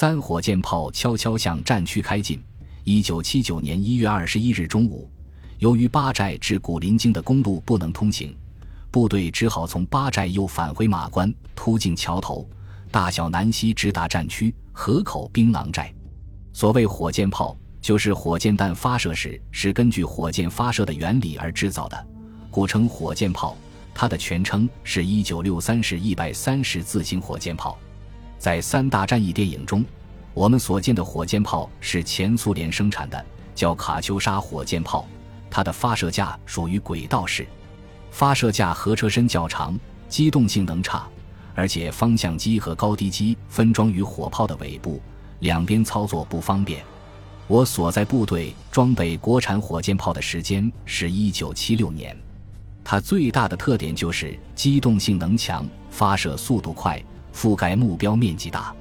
三火箭炮悄悄向战区开进。一九七九年一月二十一日中午，由于八寨至古林京的公路不能通行，部队只好从八寨又返回马关，突进桥头，大小南西直达战区河口槟榔寨。所谓火箭炮，就是火箭弹发射时是根据火箭发射的原理而制造的，故称火箭炮。它的全称是一九六三式一百三十自行火箭炮。在三大战役电影中，我们所见的火箭炮是前苏联生产的，叫卡秋莎火箭炮。它的发射架属于轨道式，发射架和车身较长，机动性能差，而且方向机和高低机分装于火炮的尾部，两边操作不方便。我所在部队装备国产火箭炮的时间是一九七六年，它最大的特点就是机动性能强，发射速度快。覆盖目标面积大，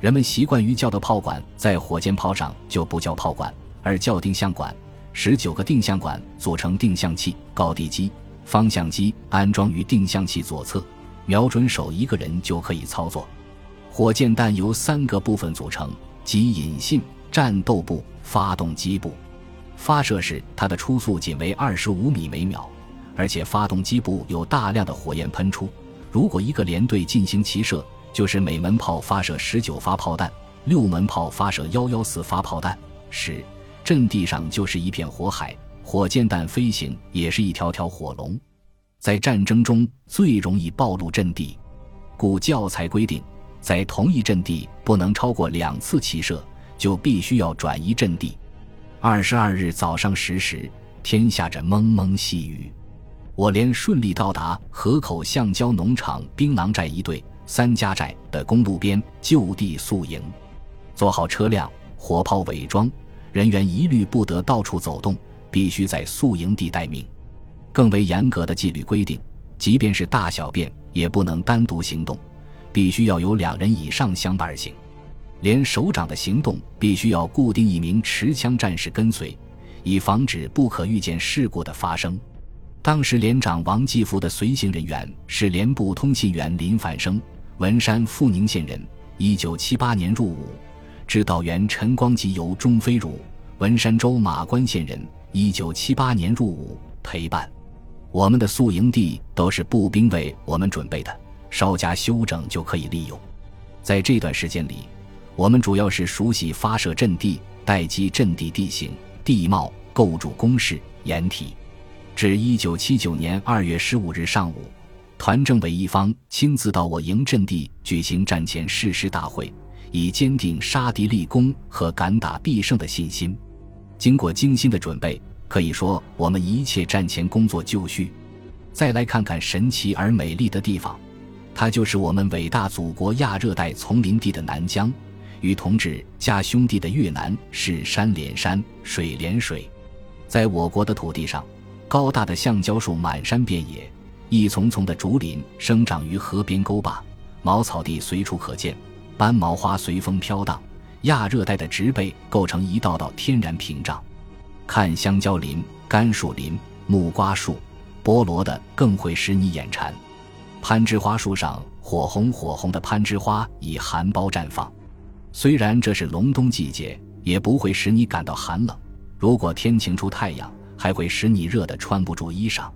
人们习惯于叫的炮管，在火箭炮上就不叫炮管，而叫定向管。十九个定向管组成定向器，高低机、方向机安装于定向器左侧，瞄准手一个人就可以操作。火箭弹由三个部分组成，即引信、战斗部、发动机部。发射时，它的初速仅为二十五米每秒，而且发动机部有大量的火焰喷出。如果一个连队进行齐射，就是每门炮发射十九发炮弹，六门炮发射幺幺四发炮弹，时阵地上就是一片火海。火箭弹飞行也是一条条火龙，在战争中最容易暴露阵地，故教材规定，在同一阵地不能超过两次齐射，就必须要转移阵地。二十二日早上十时，天下着蒙蒙细雨。我连顺利到达河口橡胶农场槟榔寨一队三家寨的公路边就地宿营，做好车辆、火炮伪装，人员一律不得到处走动，必须在宿营地待命。更为严格的纪律规定，即便是大小便也不能单独行动，必须要有两人以上相伴而行。连首长的行动必须要固定一名持枪战士跟随，以防止不可预见事故的发生。当时连长王继福的随行人员是连部通信员林反生，文山富宁县人，一九七八年入伍；指导员陈光吉由钟飞汝，文山州马关县人，一九七八年入伍陪伴。我们的宿营地都是步兵为我们准备的，稍加修整就可以利用。在这段时间里，我们主要是熟悉发射阵地、待机阵地地形、地貌、构筑工事、掩体。至一九七九年二月十五日上午，团政委一方亲自到我营阵地举行战前誓师大会，以坚定杀敌立功和敢打必胜的信心。经过精心的准备，可以说我们一切战前工作就绪。再来看看神奇而美丽的地方，它就是我们伟大祖国亚热带丛林地的南疆，与同志家兄弟的越南是山连山，水连水，在我国的土地上。高大的橡胶树满山遍野，一丛丛的竹林生长于河边沟坝，茅草地随处可见，斑毛花随风飘荡，亚热带的植被构成一道道天然屏障。看香蕉林、甘树林、木瓜树、菠萝的更会使你眼馋。攀枝花树上火红火红的攀枝花已含苞绽放，虽然这是隆冬季节，也不会使你感到寒冷。如果天晴出太阳。还会使你热得穿不住衣裳，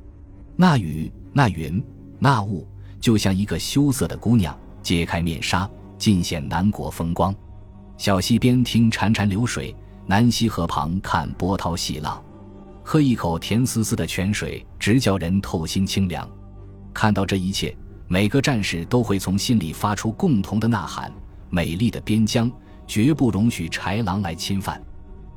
那雨、那云、那雾，就像一个羞涩的姑娘揭开面纱，尽显南国风光。小溪边听潺潺流水，南溪河旁看波涛细浪，喝一口甜丝丝的泉水，直叫人透心清凉。看到这一切，每个战士都会从心里发出共同的呐喊：美丽的边疆，绝不容许豺狼来侵犯。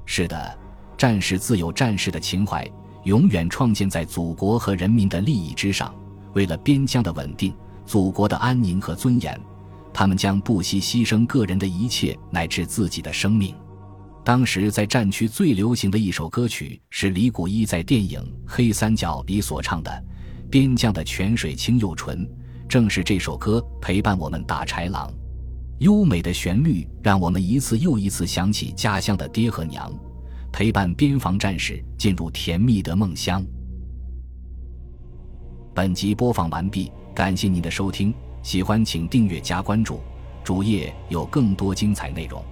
是的。战士自有战士的情怀，永远创建在祖国和人民的利益之上。为了边疆的稳定、祖国的安宁和尊严，他们将不惜牺牲个人的一切，乃至自己的生命。当时在战区最流行的一首歌曲是李谷一在电影《黑三角》里所唱的《边疆的泉水清又纯》，正是这首歌陪伴我们打豺狼。优美的旋律让我们一次又一次想起家乡的爹和娘。陪伴边防战士进入甜蜜的梦乡。本集播放完毕，感谢您的收听，喜欢请订阅加关注。主页有更多精彩内容。